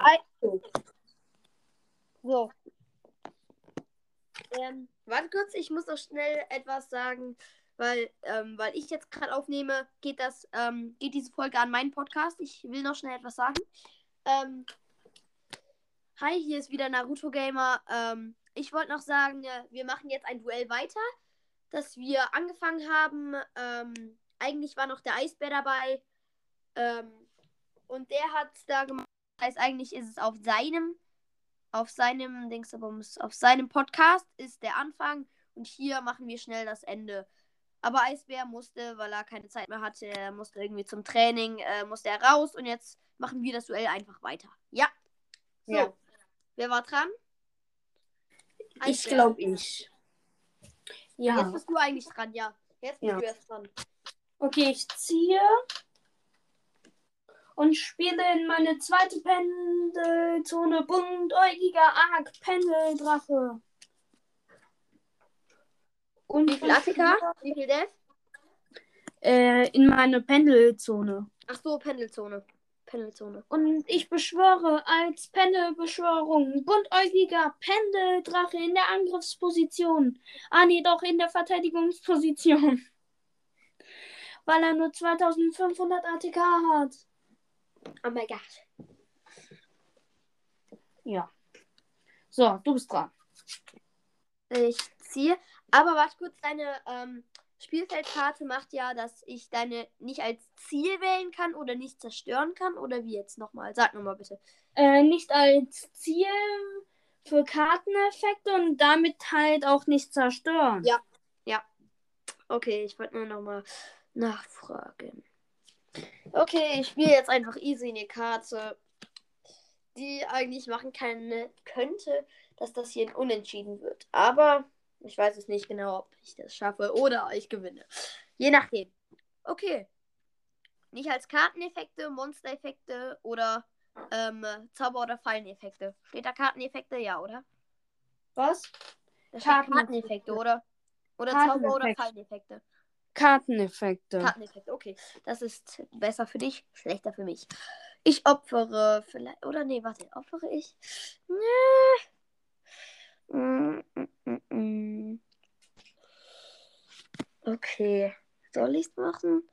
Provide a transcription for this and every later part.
Also. So. Ähm, warte kurz, ich muss noch schnell etwas sagen, weil, ähm, weil ich jetzt gerade aufnehme, geht das, ähm, geht diese Folge an meinen Podcast. Ich will noch schnell etwas sagen. Ähm, hi, hier ist wieder Naruto Gamer. Ähm, ich wollte noch sagen, äh, wir machen jetzt ein Duell weiter, das wir angefangen haben. Ähm, eigentlich war noch der Eisbär dabei. Ähm, und der hat da gemacht. Heißt, eigentlich ist es auf seinem, auf seinem Dingsabums, auf seinem Podcast ist der Anfang und hier machen wir schnell das Ende. Aber Eisbär musste, weil er keine Zeit mehr hatte, er musste irgendwie zum Training, äh, musste er raus und jetzt machen wir das Duell einfach weiter. Ja. So. Ja. Wer war dran? Ich Eisbär. glaube ich. Jetzt Ja. bist du eigentlich dran, ja. Jetzt bist Ja. du erst dran. Okay, ich ziehe und spiele in meine zweite Pendelzone buntäugiger Arc Pendeldrache. Und Wie viel ATK? Wie viel Death? Äh, in meine Pendelzone. Ach so, Pendelzone. Pendelzone. Und ich beschwöre als Pendelbeschwörung buntäugiger Pendeldrache in der Angriffsposition. Ah, nee, doch in der Verteidigungsposition. Weil er nur 2500 ATK hat. Oh mein Gott. Ja. So, du bist dran. Ich ziehe. Aber warte kurz, deine ähm, Spielfeldkarte macht ja, dass ich deine nicht als Ziel wählen kann oder nicht zerstören kann. Oder wie jetzt nochmal? Sag nochmal bitte. Äh, nicht als Ziel für Karteneffekte und damit halt auch nicht zerstören. Ja. Okay, ich wollte nur nochmal nachfragen. Okay, ich spiele jetzt einfach easy eine Karte, die eigentlich machen kann, könnte, dass das hier ein Unentschieden wird. Aber ich weiß es nicht genau, ob ich das schaffe oder ich gewinne. Je nachdem. Okay. Nicht als Karteneffekte, Monstereffekte oder ähm, Zauber- oder Falleneffekte. Steht da Karteneffekte? Ja, oder? Was? Da steht Karteneffekte. Oder? Oder Zauber- oder. Falleneffekte. Karteneffekte. Karteneffekt, okay. Das ist besser für dich, schlechter für mich. Ich opfere vielleicht. Oder nee, warte, opfere ich? Nee. Mm, mm, mm. Okay. Soll ich's machen?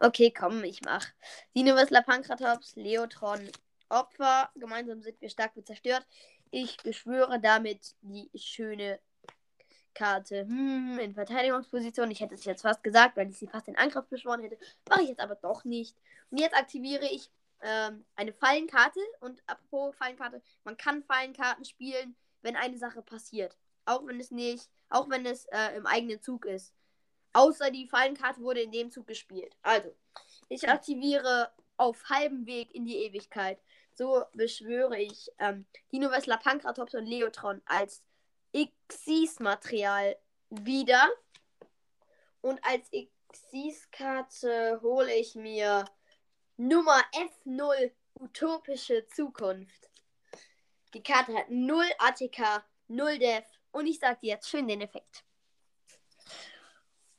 Okay, komm, ich mach. Dinovisla Pankratops, Leotron, Opfer. Gemeinsam sind wir stark wird zerstört. Ich beschwöre damit die schöne Karte hm, in Verteidigungsposition. Ich hätte es jetzt fast gesagt, weil ich sie fast in Angriff beschworen hätte. Mache ich jetzt aber doch nicht. Und jetzt aktiviere ich ähm, eine Fallenkarte. Und apropos Fallenkarte, man kann Fallenkarten spielen, wenn eine Sache passiert. Auch wenn es nicht, auch wenn es äh, im eigenen Zug ist. Außer die Fallenkarte wurde in dem Zug gespielt. Also, ich aktiviere auf halbem Weg in die Ewigkeit. So beschwöre ich ähm, Dino Wessler, Pankratops und Leotron als Xyz-Material wieder. Und als Xyz-Karte hole ich mir Nummer F0 Utopische Zukunft. Die Karte hat 0 ATK, 0 Def und ich sag dir jetzt schön den Effekt.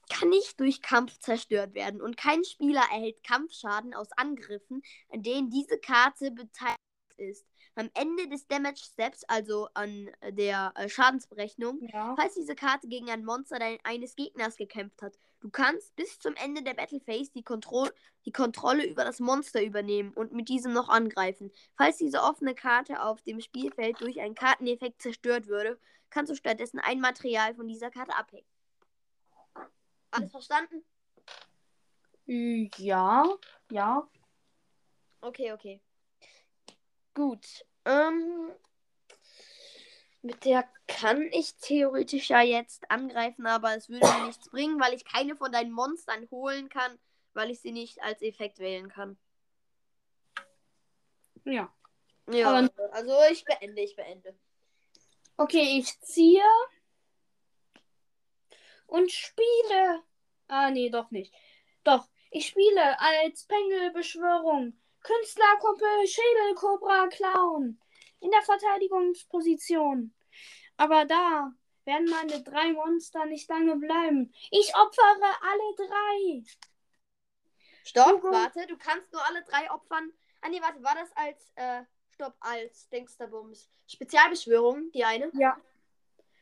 Kann nicht durch Kampf zerstört werden und kein Spieler erhält Kampfschaden aus Angriffen, an denen diese Karte beteiligt ist. Am Ende des Damage Steps, also an der äh, Schadensberechnung, Ja. falls diese Karte gegen ein Monster dein, eines Gegners gekämpft hat. Du kannst bis zum Ende der Battle Phase die, Kontro die Kontrolle über das Monster übernehmen und mit diesem noch angreifen. Falls diese offene Karte auf dem Spielfeld durch einen Karteneffekt zerstört würde, kannst du stattdessen ein Material von dieser Karte abhängen. Alles verstanden? Ja. Ja. Okay, okay. Gut. Ähm, mit der kann ich theoretisch ja jetzt angreifen, aber es würde mir nichts bringen, weil ich keine von deinen Monstern holen kann, weil ich sie nicht als Effekt wählen kann. Ja. Ja, Aber- also ich beende, ich beende. Okay, ich ziehe und spiele. Ah, nee, doch nicht. Doch, ich spiele als Pengelbeschwörung. Künstlerkumpel Schädelkobra Clown. In der Verteidigungsposition. Aber da werden meine drei Monster nicht lange bleiben. Ich opfere alle drei. Stopp, Hugo. warte, du kannst nur alle drei opfern. Ah nee, warte, war das als äh, stopp, als Dingsterbums. Spezialbeschwörung, die eine? Ja.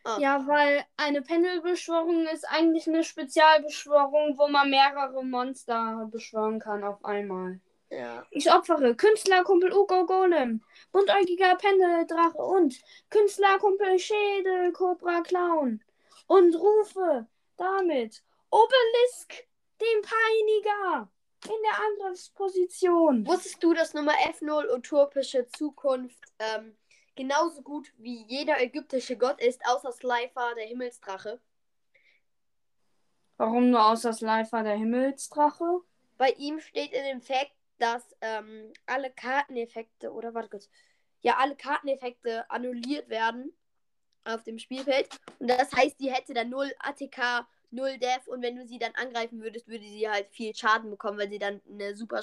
Ah. Ja, weil eine Pendelbeschwörung ist eigentlich eine Spezialbeschwörung, wo man mehrere Monster beschwören kann auf einmal. Ja. Ich opfere Künstlerkumpel Ugo Golem, buntäugiger Pendeldrache und Künstlerkumpel Schädel Cobra Clown und rufe damit Obelisk, den Peiniger, in der Angriffsposition. Wusstest du, dass Nummer F0 utopische Zukunft ähm, genauso gut wie jeder ägyptische Gott ist, außer Slifer, der Himmelsdrache? Warum nur außer Slifer der Himmelsdrache? Bei ihm steht in dem Fact, dass ähm, alle Karteneffekte, oder warte kurz, ja, alle Karteneffekte annulliert werden auf dem Spielfeld. Und das heißt, die hätte dann 0 ATK, 0 Def und wenn du sie dann angreifen würdest, würde sie halt viel Schaden bekommen, weil sie dann eine super.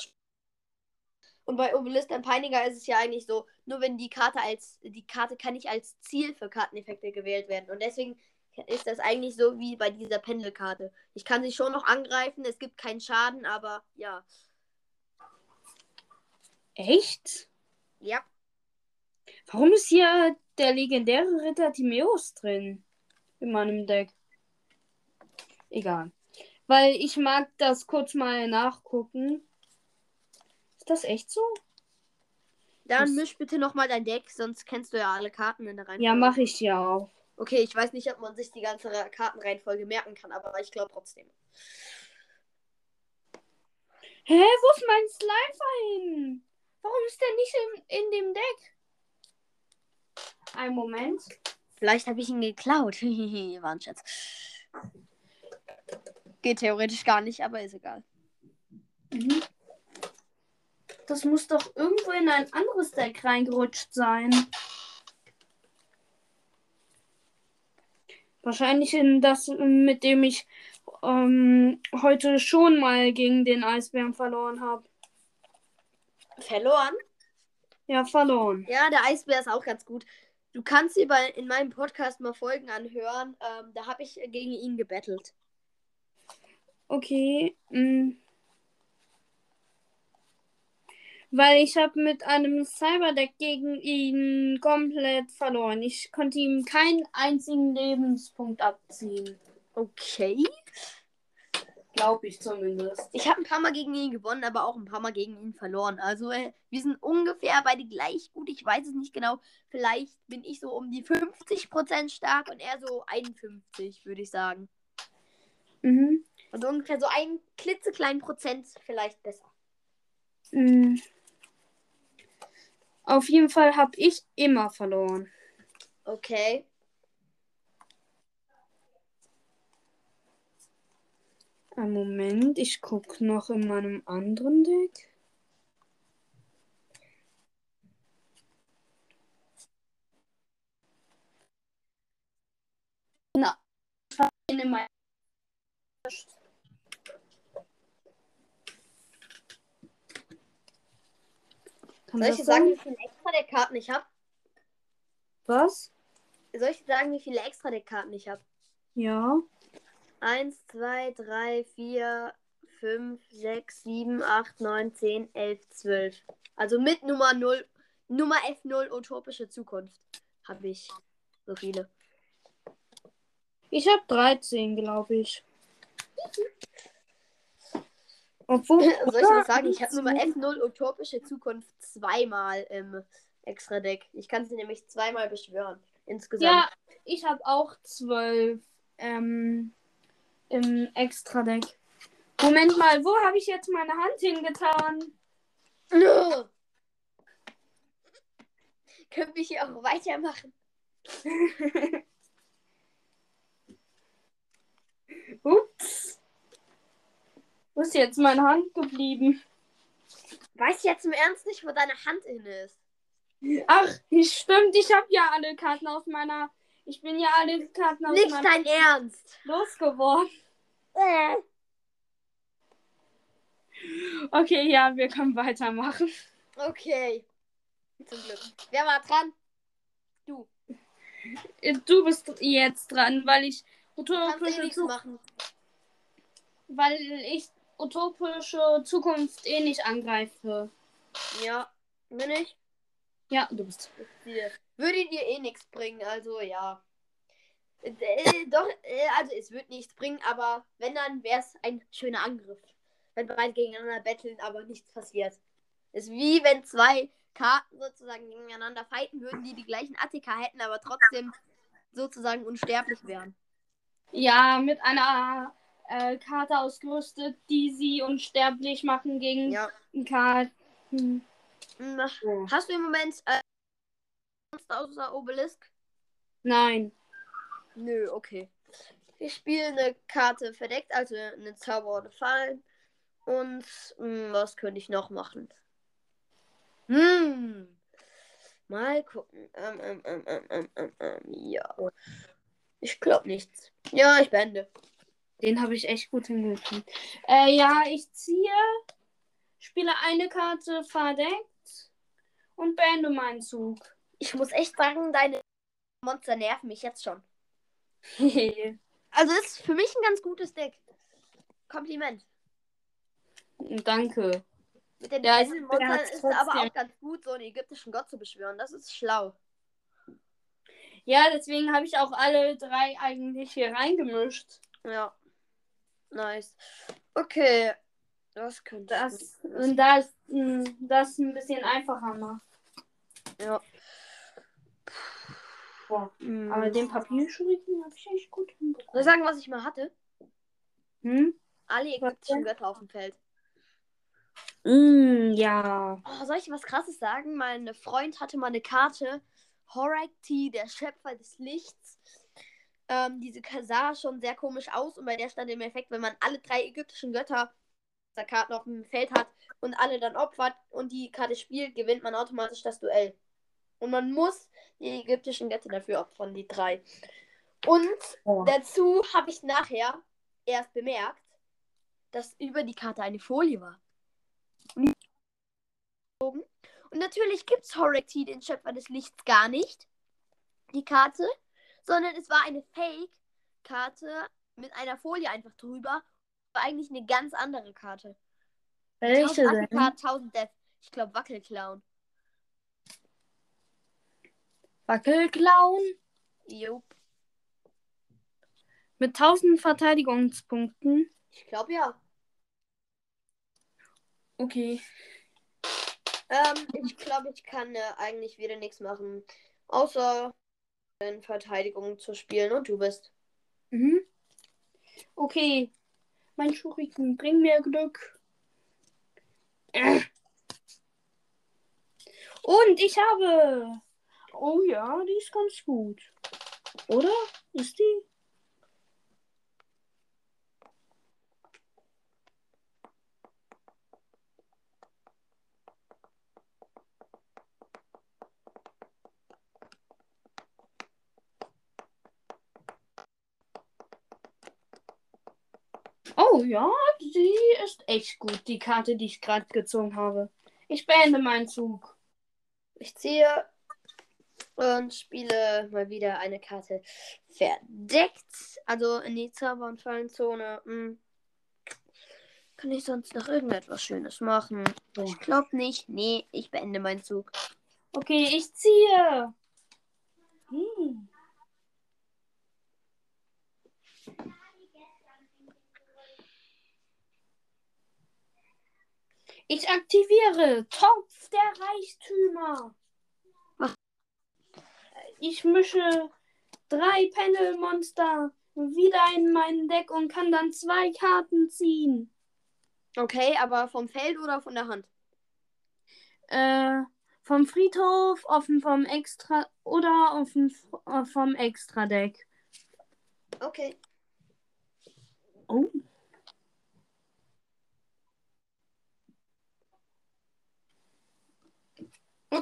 Und bei Obelisk und Peiniger ist es ja eigentlich so, nur wenn die Karte als, die Karte kann nicht als Ziel für Karteneffekte gewählt werden. Und deswegen ist das eigentlich so wie bei dieser Pendelkarte. Ich kann sie schon noch angreifen, es gibt keinen Schaden, aber ja. Echt? Ja. Warum ist hier der legendäre Ritter Timeus drin? In meinem Deck. Egal. Weil ich mag das kurz mal nachgucken. Ist das echt so? Dann misch bitte nochmal dein Deck, sonst kennst du ja alle Karten in der Reihenfolge. Ja, mache ich ja auch. Okay, ich weiß nicht, ob man sich die ganze Re- Kartenreihenfolge merken kann, aber ich glaube trotzdem. Hä, wo ist mein Slifer hin? Warum ist der nicht in, in dem Deck? Ein Moment. Vielleicht habe ich ihn geklaut. War ein Scherz. Geht theoretisch gar nicht, aber ist egal. Mhm. Das muss doch irgendwo in ein anderes Deck reingerutscht sein. Wahrscheinlich in das, mit dem ich ähm, heute schon mal gegen den Eisbären verloren habe. Verloren? Ja, verloren. Ja, der Eisbär ist auch ganz gut. Du kannst dir bei, in meinem Podcast mal Folgen anhören. Ähm, da habe ich gegen ihn gebettelt. Okay. mm. Weil ich habe mit einem Cyberdeck gegen ihn komplett verloren. Ich konnte ihm keinen einzigen Lebenspunkt abziehen. Okay. Glaube ich zumindest. Ich habe ein paar Mal gegen ihn gewonnen, aber auch ein paar Mal gegen ihn verloren. Also äh, wir sind ungefähr beide gleich gut. Ich weiß es nicht genau. Vielleicht bin ich so um die 50% stark und er so 51, würde ich sagen. Mhm. Also ungefähr so ein klitzekleinen Prozent vielleicht besser. Mm. Auf jeden Fall habe ich immer verloren. Okay. Einen Moment, ich gucke noch in meinem anderen Deck. Na, ich hab ihn in mein- Kann Soll ich dir sagen, wie viele extra Deckkarten ich habe? Was? Soll ich dir sagen, wie viele extra Deckkarten ich habe? Ja. 1, 2, 3, 4, 5, 6, 7, 8, 9, 10, 11, 12. Also mit Nummer 0, Nummer F0 utopische Zukunft habe ich so viele. Ich habe 13, glaube ich. Obwohl. Soll ich was sagen? Ich habe Nummer F0 utopische Zukunft zweimal im extra Deck. Ich kann sie nämlich zweimal beschwören. Insgesamt. Ja, ich habe auch 12 ähm, im Extra-Deck. Moment mal, wo habe ich jetzt meine Hand hingetan? Nö. Können wir hier auch weitermachen? Ups. Wo ist jetzt meine Hand geblieben? Weiß jetzt im Ernst nicht, wo deine Hand hin ist. Ach, stimmt, ich habe ja alle Karten aus meiner. Ich bin ja alle Karten aus Nicht dein Ernst. losgeworden. Äh. Okay, ja, wir können weitermachen. Okay. Zum Glück. Wer war dran? Du. Du bist jetzt dran, weil ich eh utopische, nichts Zu machen. weil ich utopische Zukunft eh nicht angreife. Ja. Bin ich? Ja, du bist. Würde dir eh nichts bringen, also ja. Äh, doch, äh, also es wird nichts bringen, aber wenn, dann wäre es ein schöner Angriff. Wenn beide gegeneinander betteln, aber nichts passiert. Ist wie wenn zwei Karten sozusagen gegeneinander fighten würden, die die gleichen ATK hätten, aber trotzdem sozusagen unsterblich wären. Ja, mit einer äh, Karte ausgerüstet, die sie unsterblich machen gegen Ja. Karten. Hm. Hast du im Moment äh, Monster außer Obelisk? Nein. Nö, okay. Ich spiele eine Karte verdeckt, also eine Zauber oder Fallen. Und mh, was könnte ich noch machen? Hm. Mal gucken. Ähm, ähm, ähm, ähm, ähm, ähm, ähm, ja. Ich glaube nichts. Ja, ich beende. Den habe ich echt gut hingekriegt. Äh, ja, ich ziehe, spiele eine Karte verdeckt und beende meinen Zug. Ich muss echt sagen, deine Monster nerven mich jetzt schon. Also ist für mich ein ganz gutes Deck. Kompliment. Danke. Mit den Ja, Monstern ist es aber auch ganz gut, so einen ägyptischen Gott zu beschwören. Das ist schlau. Ja, deswegen habe ich auch alle drei eigentlich hier reingemischt. Ja. Nice. Okay. Das könnte Das, gut- und das, mh, das ein bisschen einfacher macht. Ja. Boah. Hm. Aber den Papierschuriken habe ich echt gut Soll ich hinbekommen. sagen, was ich mal hatte? Hm? Alle ägyptischen? Götter auf dem Feld. Mm, ja. Oh, soll ich was krasses sagen? Mein Freund hatte mal eine Karte. Horakti, der Schöpfer des Lichts. Ähm, diese sah schon sehr komisch aus und bei der stand im Effekt, wenn man alle drei ägyptischen Götter Karten auf dem Feld hat und alle dann opfert und die Karte spielt, gewinnt man automatisch das Duell. Und man muss die ägyptischen Götter dafür opfern, die drei. Und Oh. dazu habe ich nachher erst bemerkt, dass über die Karte eine Folie war. Und natürlich gibt es Horekti, den Schöpfer des Lichts, gar nicht. Die Karte. Sondern es war eine Fake-Karte mit einer Folie einfach drüber. War eigentlich eine ganz andere Karte. Welche 1000 denn? ATK, 1000 Death. Ich glaube Wackelclown. Wackelclown Jo. mit 1000 Verteidigungspunkten. Ich glaube ja. Okay. Ähm, ich glaube, ich kann äh, eigentlich wieder nichts machen. Außer in Verteidigung zu spielen. Und du bist. Mhm. Okay. Mein Schuriken, bring mir Glück. Äh. Und ich habe. Oh ja, die ist ganz gut. Oder? Ist die? Oh ja, die ist echt gut, die Karte, die ich gerade gezogen habe. Ich beende meinen Zug. Ich ziehe und spiele mal wieder eine Karte verdeckt. Also in die Zauber- und Fallenzone. Hm. Kann ich sonst noch irgendetwas Schönes machen? Ich glaube nicht. Nee, ich beende meinen Zug. Okay, ich ziehe. Hm. Ich aktiviere Topf der Reichtümer. Was? Ich mische drei Panelmonster wieder in mein Deck und kann dann zwei Karten ziehen. Okay, aber vom Feld oder von der Hand? Äh, vom Friedhof, offen vom Extra oder offen äh, vom Extra-Deck. Okay. Oh.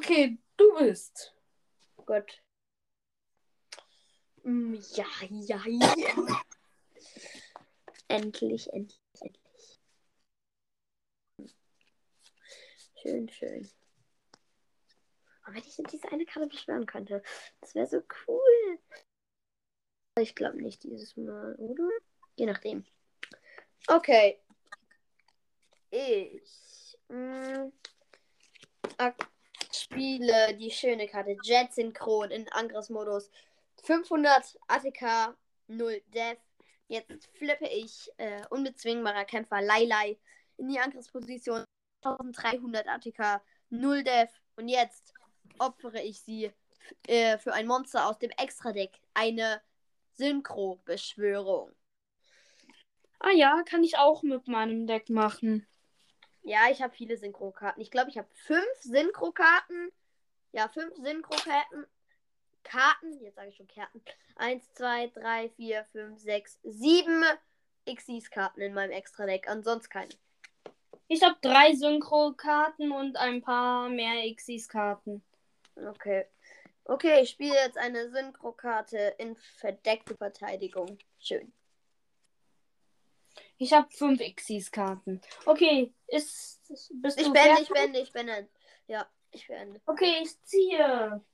Okay, du bist. Gut. Mm, Ja, ja, ja. endlich, endlich, endlich. Schön, schön. Aber wenn ich diese eine Karte beschwören könnte, das wäre so cool. Ich glaube nicht dieses Mal, oder? Je nachdem. Okay. Ich mm, ak- spiele die schöne Karte Jet Synchron in Angriffsmodus. 500 ATK, 0 Death. Jetzt flippe ich äh, unbezwingbarer Kämpfer Lailai in die Angriffsposition. 1300 ATK, 0 Death. Und jetzt opfere ich sie äh, für ein Monster aus dem Extra-Deck. Eine Synchro-Beschwörung. Ah ja, kann ich auch mit meinem Deck machen. Ja, ich habe viele Synchro-Karten. Ich glaube, ich habe fünf Synchro-Karten. Ja, fünf Synchro-Karten. Karten, jetzt sage ich schon Karten. Eins, zwei, drei, vier, fünf, sechs, sieben Xyz-Karten in meinem Extra-Deck. Ansonsten keine. Ich habe drei Synchro-Karten und ein paar mehr Xyz-Karten. Okay. Okay, ich spiele jetzt eine Synchro-Karte in verdeckte Verteidigung. Schön. Ich habe fünf Xyz-Karten. Okay, ist. Bist Ich du beende, ich beende, ich beende. Ja, ich beende. Okay, ich ziehe.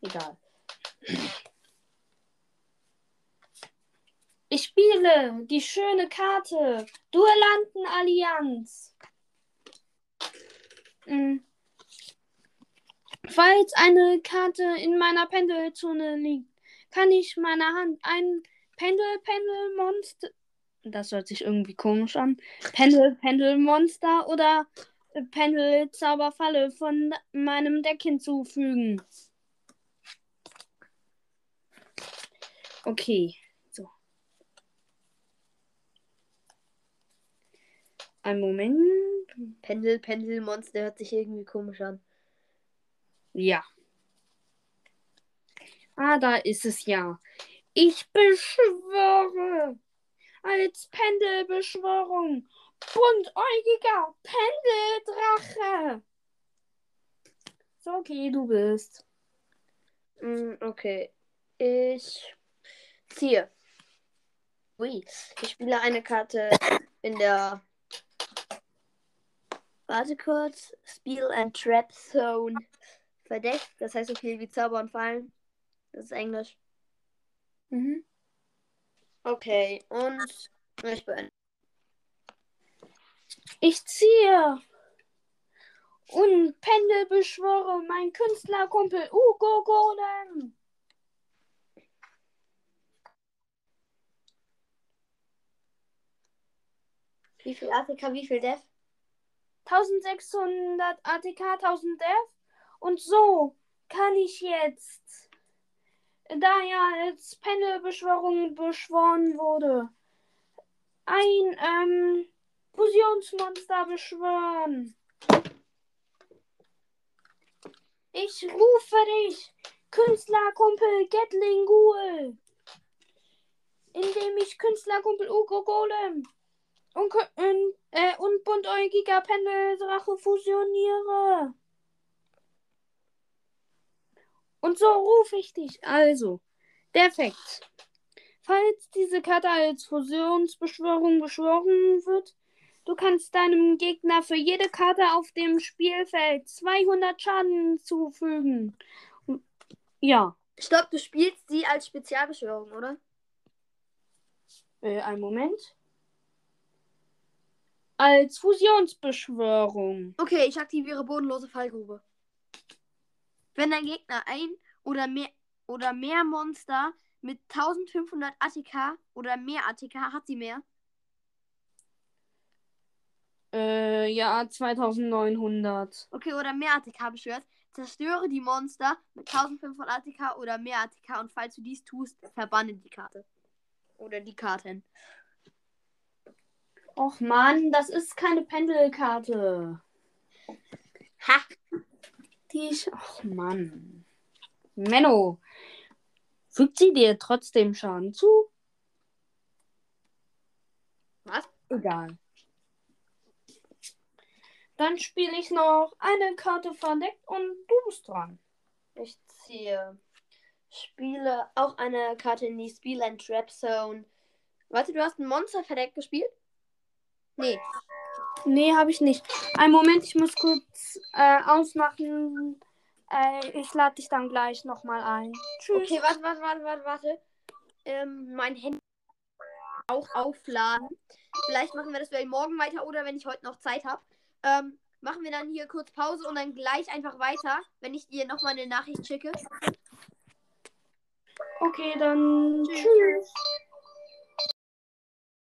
Egal. Ich spiele die schöne Karte. Duellantenallianz. Hm. Falls eine Karte in meiner Pendelzone liegt, kann ich meiner Hand ein Pendel-Pendel-Monster. Das hört sich irgendwie komisch an. Pendel-Pendel-Monster oder Pendel-Zauberfalle von meinem Deck hinzufügen. Okay, so. Ein Moment. Pendel, Pendel, Monster hört sich irgendwie komisch an. Ja. Ah, da ist es ja. Ich beschwöre als Pendelbeschwörung buntäugiger Pendeldrache. So, okay, du bist. Mm, okay. Ich ziehe. Ui. Ich spiele eine Karte in der. Warte kurz. Spiel and Trap Zone. Verdeckt. Das heißt so viel wie Zauber und Fallen. Das ist Englisch. Mhm. Okay. Und ich beende. Ich ziehe und Pendelbeschwöre mein Künstlerkumpel Ugo Golem. Wie viel Afrika, wie viel Death? 1600 ATK, 1000 Death. Und so kann ich jetzt, da ja als Pendelbeschwörung beschworen wurde, ein ähm, Fusionsmonster beschwören. Ich rufe dich, Künstlerkumpel Gatling Ghoul, indem ich Künstlerkumpel Ugo Golem und, äh, und buntäugiger Pendeldrache fusioniere. Und so rufe ich dich. Also, defekt. Falls diese Karte als Fusionsbeschwörung beschworen wird, du kannst deinem Gegner für jede Karte auf dem Spielfeld 200 Schaden zufügen. Ja, Stopp, du spielst sie als Spezialbeschwörung, oder? äh, einen Moment. Als Fusionsbeschwörung. Okay, ich aktiviere bodenlose Fallgrube. Wenn dein Gegner ein oder mehr oder mehr Monster mit 1500 ATK oder mehr ATK hat sie mehr. Äh, ja, 2900. Okay, oder mehr ATK beschwört. Zerstöre die Monster mit 1500 ATK oder mehr ATK und falls du dies tust, verbanne die Karte. Oder die Karten. Och Mann, das ist keine Pendelkarte. Ha! Die ich. Och Mann. Menno. Fügt sie dir trotzdem Schaden zu? Was? Egal. Dann spiele ich noch eine Karte verdeckt und du bist dran. Ich ziehe. Spiele auch eine Karte in die Spiel and Trap Zone. Warte, du hast ein Monster verdeckt gespielt? Nee. Nee, habe ich nicht. Einen Moment, ich muss kurz äh, ausmachen. Äh, ich lade dich dann gleich nochmal ein. Tschüss. Okay, warte, warte, warte, warte, warte. Ähm, mein Handy auch aufladen. Vielleicht machen wir das vielleicht morgen weiter oder wenn ich heute noch Zeit habe. Ähm, machen wir dann hier kurz Pause und dann gleich einfach weiter, wenn ich dir nochmal eine Nachricht schicke. Okay, dann Tschüss. tschüss.